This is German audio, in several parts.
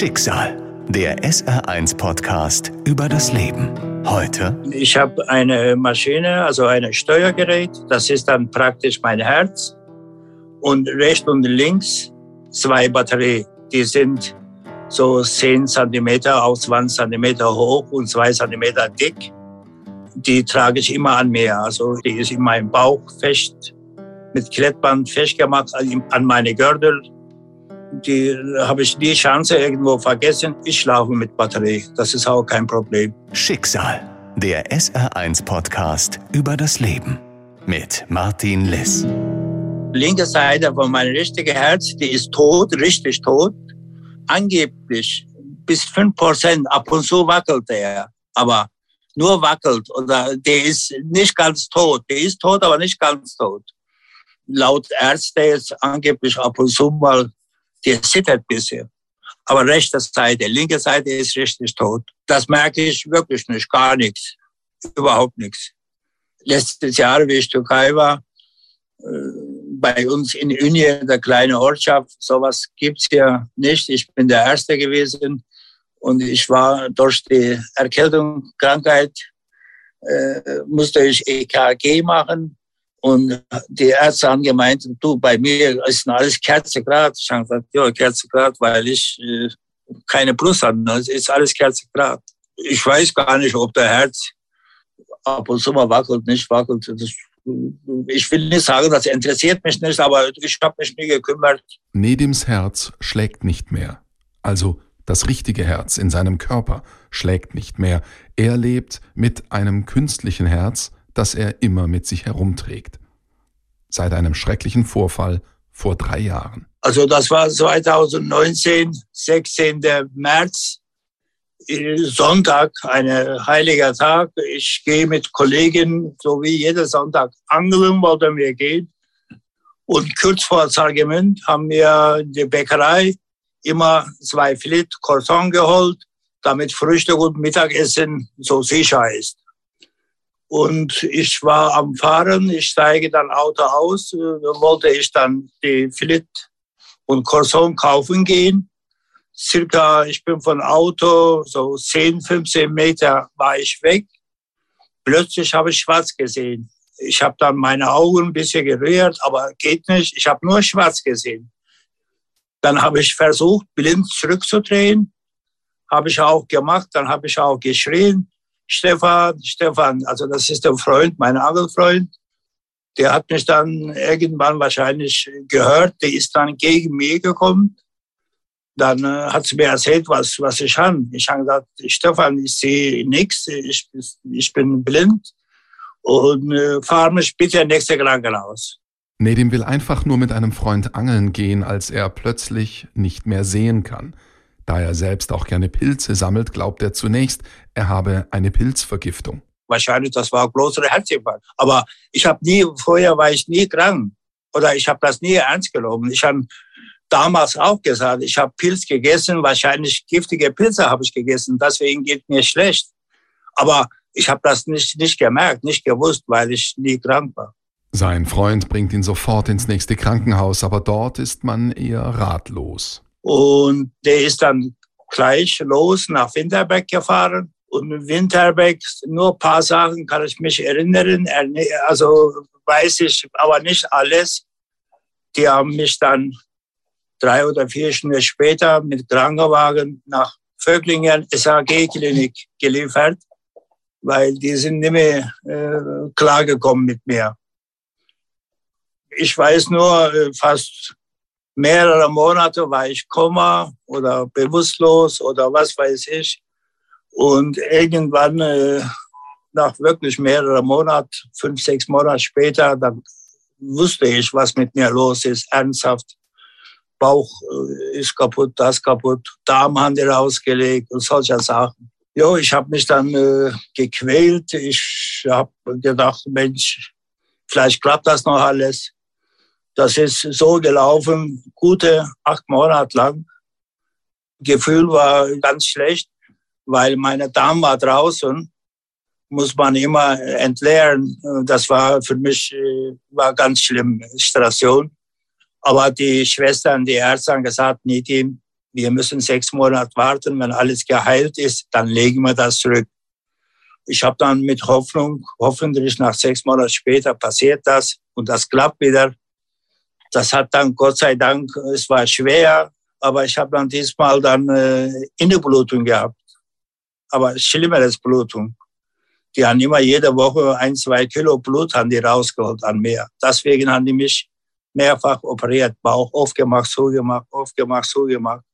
Schicksal. Der SR1-Podcast über das Leben. Heute. Ich habe eine Maschine, also ein Steuergerät. Das ist dann praktisch mein Herz. Und rechts und links zwei Batterien. Die sind so 10 cm auf 20 cm hoch und 2 cm dick. Die trage ich immer an mir. Also die ist in meinem Bauch fest, mit Klettband festgemacht an meine Gürtel die habe ich die Chance irgendwo vergessen. Ich schlafe mit Batterie. Das ist auch kein Problem. Schicksal. Der SR1-Podcast über das Leben. Mit Martin Liss. Linke Seite von meinem richtigen Herz, die ist tot, richtig tot. Angeblich bis 5% ab und zu wackelt er. Aber nur wackelt. Oder der ist nicht ganz tot. Der ist tot, aber nicht ganz tot. Laut Ärzte ist angeblich ab und zu mal der zittert bisher. Aber rechte Seite, linke Seite ist richtig tot. Das merke ich wirklich nicht, gar nichts. Überhaupt nichts. Letztes Jahr, wie ich Türkei war, äh, bei uns in Ünye, der kleine Ortschaft, sowas gibt's ja nicht. Ich bin der Erste gewesen und ich war durch die Erkältung, Krankheit, äh, musste ich EKG machen und die Ärzte haben gemeint, du, bei mir ist alles Kerzegrad. Ich habe gesagt, ja, Kerzegrad, weil ich äh, keine Plus habe. Es ist alles Kerzegrad. Ich weiß gar nicht, ob der Herz ab und zu mal wackelt, nicht wackelt. Das, ich will nicht sagen, das interessiert mich nicht, aber ich habe mich nie gekümmert. Nedims Herz schlägt nicht mehr. Also das richtige Herz in seinem Körper schlägt nicht mehr. Er lebt mit einem künstlichen Herz, das er immer mit sich herumträgt. Seit einem schrecklichen Vorfall vor drei Jahren. Also das war 2019, 16. März, Sonntag, ein heiliger Tag. Ich gehe mit Kollegen, so wie jeden Sonntag, angeln wollten wir gehen. Und kurz vor Zargemünd haben wir die Bäckerei immer zwei Filet Croissant geholt, damit Frühstück und Mittagessen so sicher ist. Und ich war am Fahren, ich steige dann Auto aus, äh, wollte ich dann die Filet und Corson kaufen gehen. Circa, ich bin von Auto, so 10, 15 Meter war ich weg. Plötzlich habe ich schwarz gesehen. Ich habe dann meine Augen ein bisschen gerührt, aber geht nicht. Ich habe nur schwarz gesehen. Dann habe ich versucht, blind zurückzudrehen. Habe ich auch gemacht. Dann habe ich auch geschrien. Stefan, Stefan, also das ist der Freund, mein Angelfreund, der hat mich dann irgendwann wahrscheinlich gehört, der ist dann gegen mich gekommen. Dann äh, hat sie mir erzählt, was, was ich habe. Ich habe gesagt, Stefan, ich sehe nichts, ich, ich bin blind und äh, fahre mich bitte nächste Krankenhaus. Nedim will einfach nur mit einem Freund angeln gehen, als er plötzlich nicht mehr sehen kann. Da er selbst auch gerne Pilze sammelt, glaubt er zunächst, er habe eine Pilzvergiftung. Wahrscheinlich, das war größere Herzinfarkt. Aber ich habe nie, vorher war ich nie krank. Oder ich habe das nie ernst genommen. Ich habe damals auch gesagt, ich habe Pilz gegessen, wahrscheinlich giftige Pilze habe ich gegessen, deswegen geht mir schlecht. Aber ich habe das nicht, nicht gemerkt, nicht gewusst, weil ich nie krank war. Sein Freund bringt ihn sofort ins nächste Krankenhaus, aber dort ist man eher ratlos. Und der ist dann gleich los nach Winterberg gefahren. Und in Winterberg, nur ein paar Sachen kann ich mich erinnern. Also weiß ich aber nicht alles. Die haben mich dann drei oder vier Stunden später mit Krankenwagen nach Vöglingen SAG-Klinik geliefert, weil die sind nicht mehr äh, klargekommen mit mir. Ich weiß nur, äh, fast mehrere Monate war ich Koma oder bewusstlos oder was weiß ich. Und irgendwann, äh, nach wirklich mehreren Monaten, fünf, sechs Monate später, dann wusste ich, was mit mir los ist, ernsthaft. Bauch äh, ist kaputt, das kaputt, Darm haben die rausgelegt und solche Sachen. Jo, ich habe mich dann äh, gequält. Ich habe gedacht, Mensch, vielleicht klappt das noch alles. Das ist so gelaufen, gute acht Monate lang. Gefühl war ganz schlecht, weil meine Darm war draußen, muss man immer entleeren. Das war für mich äh, war ganz schlimm, Station. Aber die Schwestern, die Ärzte haben gesagt, Nidim, wir müssen sechs Monate warten, wenn alles geheilt ist, dann legen wir das zurück. Ich habe dann mit Hoffnung, hoffentlich nach sechs Monaten später passiert das und das klappt wieder. Das hat dann Gott sei Dank, es war schwer, aber ich habe dann diesmal dann äh, Innenblutung gehabt. Aber schlimmeres Blutung. Die haben immer jede Woche ein, zwei Kilo Blut haben die rausgeholt an mir. Deswegen haben die mich mehrfach operiert, Bauch aufgemacht, zugemacht, aufgemacht, zugemacht.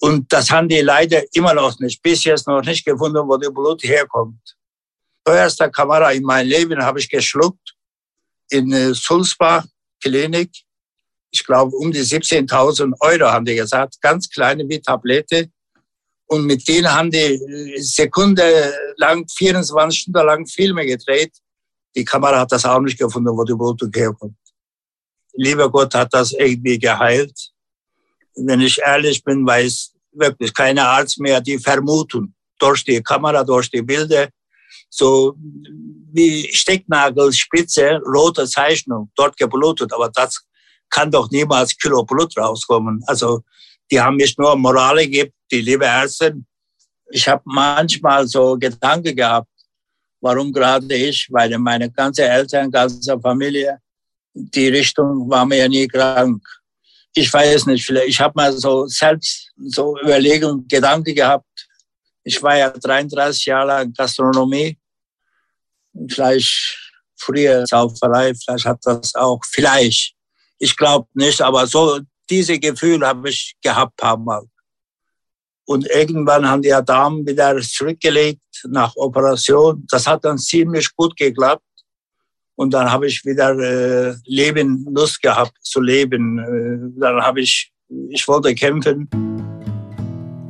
Und das haben die leider immer noch nicht, bis jetzt noch nicht gefunden, wo das Blut herkommt. Teuerste Kamera in meinem Leben habe ich geschluckt in äh, Sulzbach Klinik. Ich glaube, um die 17.000 Euro haben die gesagt, ganz kleine wie Tablette. Und mit denen haben die äh, Sekunde lang, 24 Stunden lang Filme gedreht. Die Kamera hat das auch nicht gefunden, wo die Blutung herkommt. Lieber Gott hat das irgendwie geheilt. Wenn ich ehrlich bin, weiß wirklich keine Arzt mehr die vermuten durch die Kamera, durch die Bilder, so wie Stecknagelspitze, rote Zeichnung, dort geblutet, aber das kann doch niemals Kilo Blut rauskommen. Also die haben mich nur Moral gegeben, die liebe Ärztin. Ich habe manchmal so Gedanken gehabt, warum gerade ich, weil meine ganze Eltern, ganze Familie, die Richtung war mir ja nie krank. Ich weiß nicht, vielleicht, ich habe mal so selbst so Überlegungen, Gedanken gehabt. Ich war ja 33 Jahre lang Gastronomie. Vielleicht früher Sauferei, vielleicht hat das auch, vielleicht. Ich glaube nicht, aber so diese Gefühle habe ich gehabt paar Mal. Und irgendwann haben die Damen wieder zurückgelegt nach Operation. Das hat dann ziemlich gut geklappt. Und dann habe ich wieder äh, Leben, Lust gehabt zu leben. Äh, dann habe ich, ich wollte kämpfen.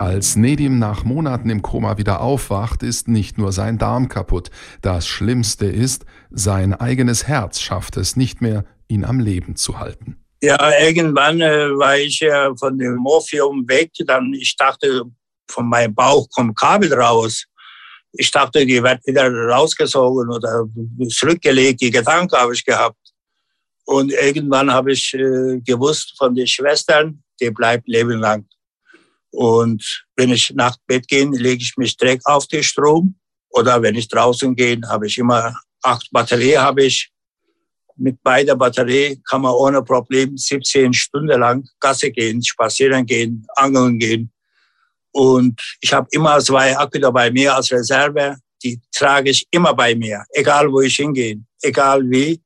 Als Nedim nach Monaten im Koma wieder aufwacht, ist nicht nur sein Darm kaputt. Das Schlimmste ist, sein eigenes Herz schafft es nicht mehr, ihn am Leben zu halten. Ja, irgendwann äh, war ich ja von dem Morphium weg. Dann ich dachte, von meinem Bauch kommt Kabel raus. Ich dachte, die wird wieder rausgezogen oder zurückgelegt. Die Gedanken habe ich gehabt. Und irgendwann habe ich äh, gewusst von den Schwestern, die bleibt lebenlang. Und wenn ich nach Bett gehe, lege ich mich direkt auf den Strom. Oder wenn ich draußen gehe, habe ich immer acht Batterien habe ich mit beider Batterie kann man ohne Problem 17 Stunden lang Gasse gehen, spazieren gehen, angeln gehen. Und ich habe immer zwei Akku dabei mir als Reserve. Die trage ich immer bei mir, egal wo ich hingehe, egal wie,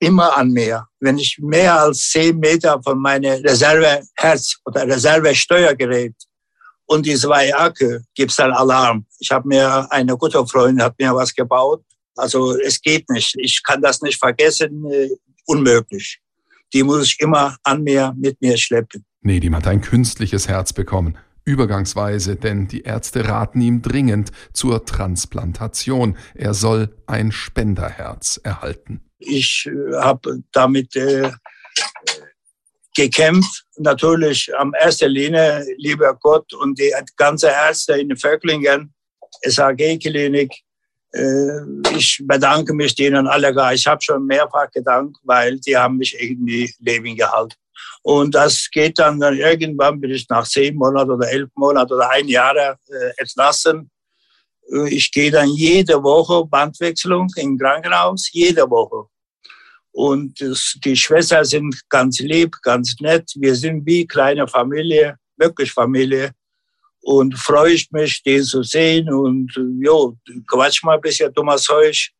immer an mir. Wenn ich mehr als 10 Meter von meinem Reserveherz oder Reservesteuergerät und die zwei Akku gibt's dann Alarm. Ich habe mir eine gute Freundin hat mir was gebaut also es geht nicht. Ich kann das nicht vergessen. Äh, unmöglich. Die muss ich immer an mir, mit mir schleppen. Nee, die hat ein künstliches Herz bekommen. Übergangsweise, denn die Ärzte raten ihm dringend zur Transplantation. Er soll ein Spenderherz erhalten. Ich äh, habe damit äh, gekämpft. Natürlich am erster Linie, lieber Gott und die ganze Ärzte in Vöcklingen, SAG-Klinik, äh, ich bedanke mich denen alle gar. Ich habe schon mehrfach gedankt, weil die haben mich irgendwie leben gehalten. Und das geht dann, dann irgendwann bin ich nach zehn Monaten oder elf Monaten oder ein Jahr äh, entlassen. Äh, ich gehe dann jede Woche Bandwechselung im Krankenhaus, jede Woche. Und die Schwestern sind ganz lieb, ganz nett. Wir sind wie kleine Familie, wirklich Familie und freue ich mich, den zu sehen und jo, quatsch mal ein bisschen dummes Zeug.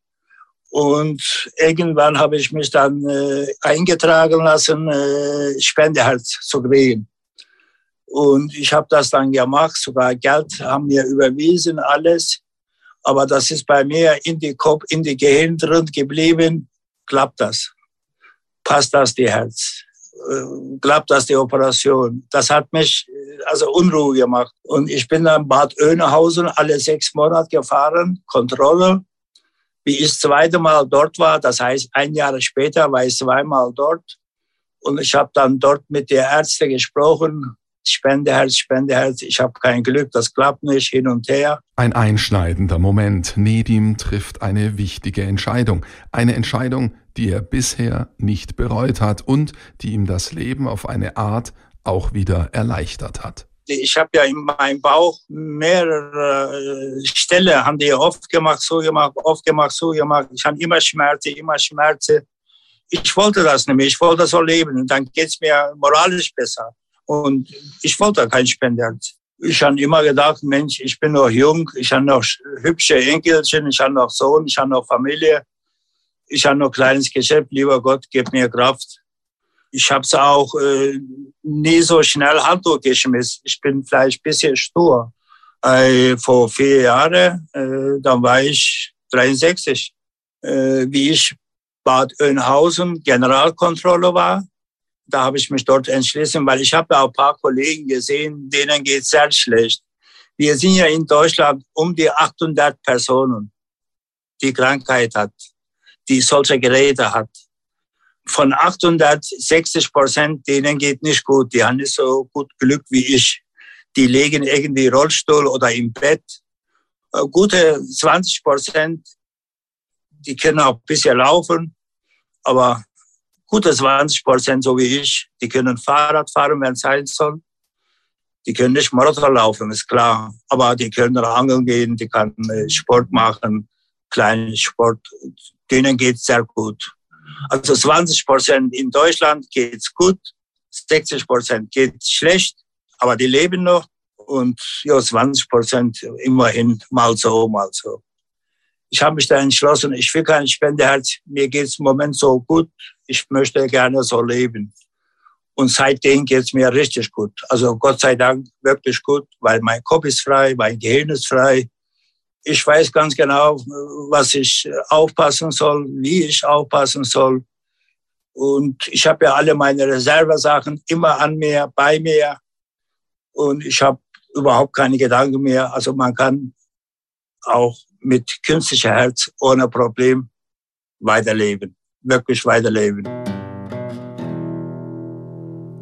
Und irgendwann habe ich mich dann äh, eingetragen lassen, äh, Spendeherz zu kriegen. Und ich habe das dann gemacht, sogar Geld haben mir überwiesen, alles. Aber das ist bei mir in die Kopf, in die Gehirn drin geblieben. Klappt das? Passt das die Herz? Äh, klappt das die Operation? Das hat mich also Unruhe gemacht. Und ich bin dann Bad Oeynhausen alle sechs Monate gefahren, Kontrolle. Wie ich das zweite Mal dort war, das heißt ein Jahr später war ich zweimal dort. Und ich habe dann dort mit der Ärzte gesprochen. Spendeherz, Spendeherz, ich habe kein Glück, das klappt nicht, hin und her. Ein einschneidender Moment. Nedim trifft eine wichtige Entscheidung. Eine Entscheidung, die er bisher nicht bereut hat und die ihm das Leben auf eine Art auch wieder erleichtert hat. Ich habe ja in meinem Bauch mehrere äh, Stellen, haben die oft gemacht, so gemacht, oft gemacht, so gemacht. Ich habe immer Schmerzen, immer Schmerzen. Ich wollte das nämlich, ich wollte so leben dann geht es mir moralisch besser. Und ich wollte kein Spenderherz. Ich habe immer gedacht, Mensch, ich bin noch jung, ich habe noch hübsche Enkelchen, ich habe noch Sohn, ich habe noch Familie, ich habe noch kleines Geschäft. Lieber Gott, gib mir Kraft. Ich habe es auch äh, nie so schnell Handtuch geschmissen. Ich bin vielleicht ein bisschen stur. Äh, vor vier Jahren, äh, dann war ich 63, äh, wie ich Bad Oeynhausen Generalkontrolle war. Da habe ich mich dort entschlossen, weil ich habe auch ein paar Kollegen gesehen, denen geht sehr schlecht. Wir sind ja in Deutschland um die 800 Personen, die Krankheit hat, die solche Geräte hat von 860 Prozent, denen geht nicht gut. Die haben nicht so gut Glück wie ich. Die legen irgendwie Rollstuhl oder im Bett. Äh, gute 20 Prozent, die können auch ein bisschen laufen, aber gute 20 Prozent, so wie ich, die können Fahrrad fahren, wenn es sein soll. Die können nicht Marathon laufen, ist klar. Aber die können angeln gehen, die können äh, Sport machen, kleinen Sport. Denen geht sehr gut. Also 20 Prozent in Deutschland geht's gut, 60 Prozent geht schlecht, aber die leben noch und ja, 20 Prozent immerhin mal so, mal so. Ich habe mich da entschlossen, ich will kein Spendeherz, mir geht's im Moment so gut, ich möchte gerne so leben. Und seitdem geht's mir richtig gut. Also Gott sei Dank wirklich gut, weil mein Kopf ist frei, mein Gehirn ist frei ich weiß ganz genau, was ich aufpassen soll, wie ich aufpassen soll. Und ich habe ja alle meine Reservesachen immer an mir, bei mir. Und ich habe überhaupt keine Gedanken mehr. Also man kann auch mit künstlicher Herz ohne Problem weiterleben, wirklich weiterleben.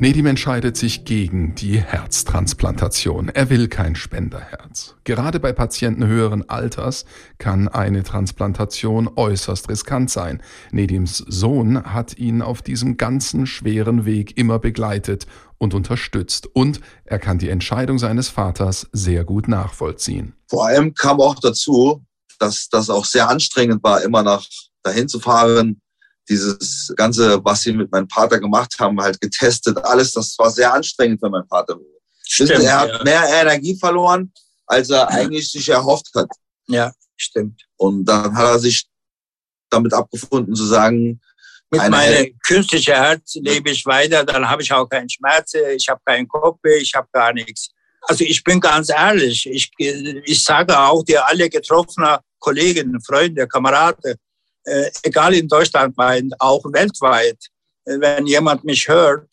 Nedim entscheidet sich gegen die Herztransplantation. Er will kein Spenderherz. Gerade bei Patienten höheren Alters kann eine Transplantation äußerst riskant sein. Nedims Sohn hat ihn auf diesem ganzen schweren Weg immer begleitet und unterstützt und er kann die Entscheidung seines Vaters sehr gut nachvollziehen. Vor allem kam auch dazu, dass das auch sehr anstrengend war, immer nach dahin zu fahren, dieses Ganze, was sie mit meinem Vater gemacht haben, halt getestet, alles, das war sehr anstrengend für meinen Vater. Stimmt, er hat ja. mehr Energie verloren, als er eigentlich sich erhofft hat. Ja, stimmt. Und dann hat er sich damit abgefunden zu sagen, mit meinem künstlichen Herz lebe ich weiter, dann habe ich auch keinen Schmerz, ich habe keinen Kopf, ich habe gar nichts. Also ich bin ganz ehrlich, ich, ich sage auch dir alle getroffenen Kollegen, Freunde, Kameraden, äh, egal in Deutschland, auch weltweit, äh, wenn jemand mich hört,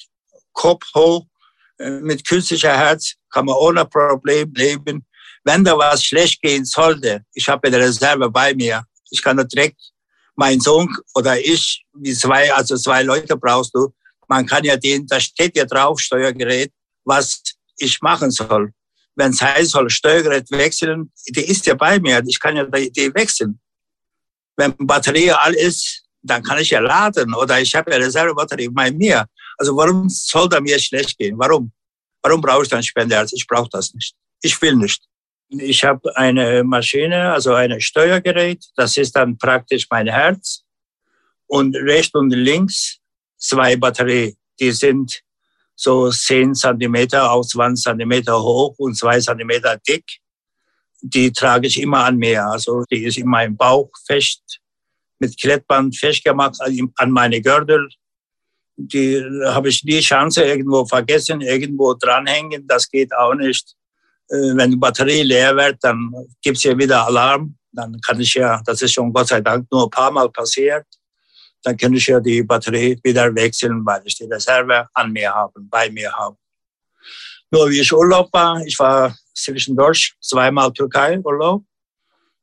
Kopf hoch, äh, mit künstlicher Herz, kann man ohne Problem leben. Wenn da was schlecht gehen sollte, ich habe eine Reserve bei mir, ich kann direkt, mein Sohn oder ich, wie zwei, also zwei Leute brauchst du, man kann ja den, da steht ja drauf, Steuergerät, was ich machen soll. Wenn es heißt soll, Steuergerät wechseln, die ist ja bei mir, ich kann ja die wechseln. Wenn Batterie all ist, dann kann ich ja laden oder ich habe ja Reservebatterie bei mir. Also warum soll da mir schlecht gehen? Warum? Warum brauche ich dann Spenderherz? Ich brauche das nicht. Ich will nicht. Ich habe eine Maschine, also ein Steuergerät. Das ist dann praktisch mein Herz. Und rechts und links zwei Batterien. Die sind so 10 Zentimeter auf 20 Zentimeter hoch und 2 Zentimeter dick die trage ich immer an mir. Also die ist in meinem Bauch fest, mit Klettband festgemacht an meine Gürtel. Die habe ich nie Chance irgendwo vergessen, irgendwo dranhängen. Das geht auch nicht. Äh, wenn die Batterie leer wird, dann gibt's ja wieder Alarm. Dann kann ich ja, das ist schon Gott sei Dank nur ein paar Mal passiert, dann kann ich ja die Batterie wieder wechseln, weil ich die Reserve an mir habe, bei mir habe. Nur wie ich Urlaub war, ich war zwischendurch zweimal Türkei Urlaub.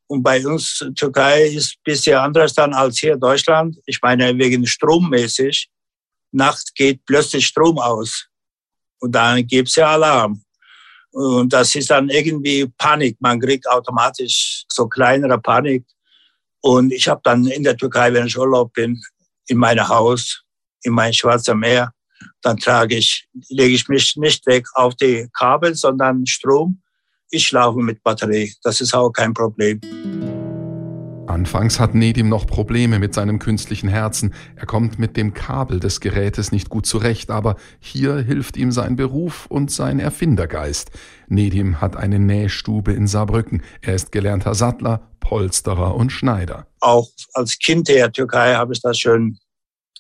Und bei uns Türkei ist ein bisschen anders dann als hier Deutschland. Ich meine, wegen strommäßig. Nacht geht plötzlich Strom aus. Und dann gibt's ja Alarm. Und das ist dann irgendwie Panik. Man kriegt automatisch so kleinere Panik. Und ich habe dann in der Türkei, wenn ich Urlaub bin, in meinem Haus, in mein Schwarzer Meer, Dann trage ich, lege ich mich nicht weg auf die Kabel, sondern Strom. Ich schlafe mit Batterie. Das ist auch kein Problem. Anfangs hat Nedim noch Probleme mit seinem künstlichen Herzen. Er kommt mit dem Kabel des Gerätes nicht gut zurecht, aber hier hilft ihm sein Beruf und sein Erfindergeist. Nedim hat eine Nähstube in Saarbrücken. Er ist gelernter Sattler, Polsterer und Schneider. Auch als Kind der Türkei habe ich das schon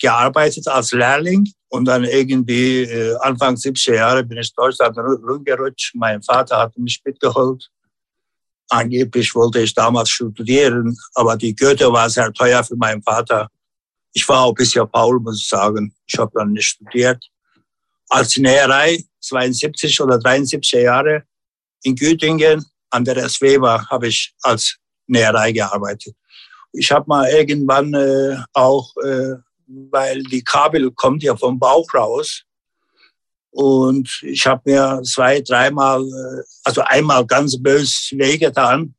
gearbeitet als Lehrling. Und dann irgendwie äh, Anfang 70er Jahre bin ich Deutschland rumgerutscht. Mein Vater hat mich mitgeholt Angeblich wollte ich damals studieren, aber die Goethe war sehr teuer für meinen Vater. Ich war auch ein bisschen faul, muss ich sagen. Ich habe dann nicht studiert. Als Näherei, 72 oder 73 Jahre, in Gütingen an der SWEBA habe ich als Näherei gearbeitet. Ich habe mal irgendwann äh, auch, äh, weil die Kabel kommt ja vom Bauch raus, und ich habe mir zwei, dreimal, äh, also einmal ganz bös wehgetan.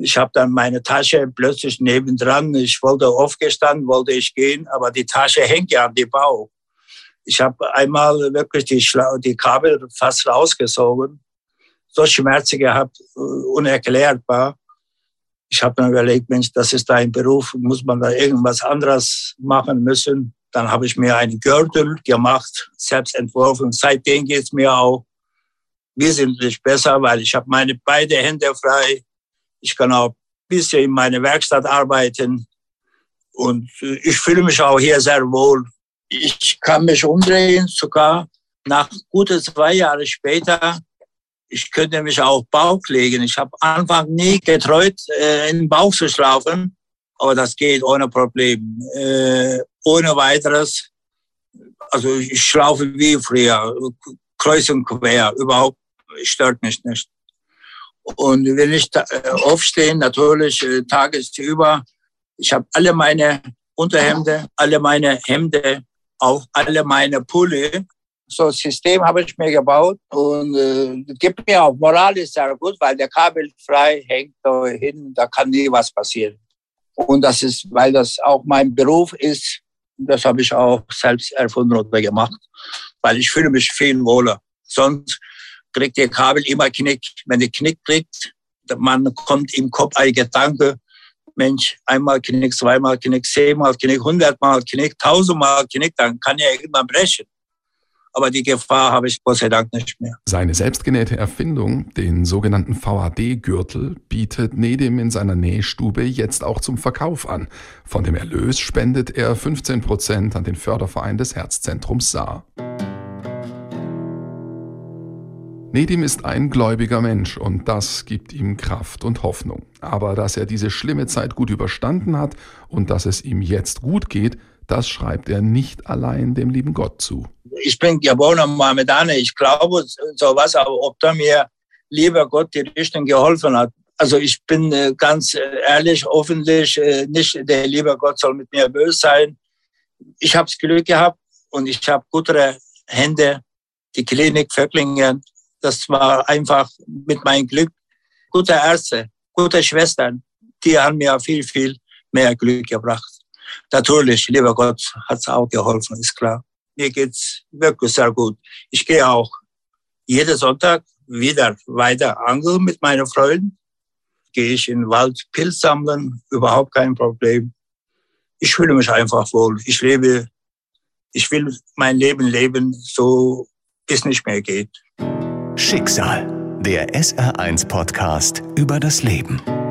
Ich habe dann meine Tasche plötzlich nebendran. Ich wollte aufgestanden, wollte ich gehen, aber die Tasche hängt ja an die Bauch. Ich habe einmal wirklich die, die Kabel fast rausgesogen. So Schmerzen gehabt, äh, unerklärbar. Ich habe mir überlegt, Mensch, das ist dein Beruf, muss man da irgendwas anderes machen müssen. Dann habe ich mir einen Gürtel gemacht, selbst entworfen. Seitdem geht es mir auch wesentlich besser, weil ich habe meine beide Hände frei. Ich kann auch ein bisschen in meiner Werkstatt arbeiten. Und äh, ich fühle mich auch hier sehr wohl. Ich kann mich umdrehen, sogar nach gute zwei Jahre später. Ich könnte mich auch Bauch legen. Ich habe Anfang nie getreut, äh, in den Bauch zu schlafen, aber das geht ohne Problem. Äh, ohne weiteres. Also ich schlafe wie früher, kreuz und quer, überhaupt stört mich nicht. Und wenn ich äh, aufstehe, natürlich äh, tagesüber, ich habe alle meine Unterhemde, alle meine Hemde, auch alle meine Pulli. So ein System habe ich mir gebaut und äh, gibt mir auch moralisch sehr gut, weil der Kabel frei hängt da hin, da kann nie was passieren. Und das ist, weil das auch mein Beruf ist, das habe ich auch selbst erfunden oder gemacht, weil ich fühle mich viel wohler. Sonst kriegt der Kabel immer Knick. Wenn der Knick kriegt, man kommt im Kopf ein Gedanke, Mensch, einmal Knick, zweimal Knick, zehnmal Knick, hundertmal Knick, tausendmal Knick, dann kann er irgendwann brechen aber die Gefahr habe ich Gott sei Dank nicht mehr. Seine selbstgenähte Erfindung, den sogenannten VHD-Gürtel, bietet Nedim in seiner Nähstube jetzt auch zum Verkauf an. Von dem Erlös spendet er 15 Prozent an den Förderverein des Herzzentrums Saar. Nedim ist ein gläubiger Mensch und das gibt ihm Kraft und Hoffnung. Aber dass er diese schlimme Zeit gut überstanden hat und dass es ihm jetzt gut geht, das schreibt er nicht allein dem lieben Gott zu. Ich bin geborener Mohammedaner. Ich glaube sowas, aber ob da mir lieber Gott die Richtung geholfen hat. Also ich bin äh, ganz äh, ehrlich, hoffentlich äh, nicht der liebe Gott soll mit mir böse sein. Ich habe Glück gehabt und ich habe gute Hände. Die Klinik Vöcklingen, das war einfach mit meinem Glück. Gute Ärzte, gute Schwestern, die haben mir viel, viel mehr Glück gebracht. Natürlich, lieber Gott hat es auch geholfen, ist klar. Mir geht's wirklich sehr gut. Ich gehe auch jeden Sonntag wieder weiter angeln mit meinen Freunden. Gehe ich in den Wald Pilz sammeln, überhaupt kein Problem. Ich fühle mich einfach wohl. Ich lebe, ich will mein Leben leben, so bis nicht mehr geht. Schicksal, der SR1 Podcast über das Leben.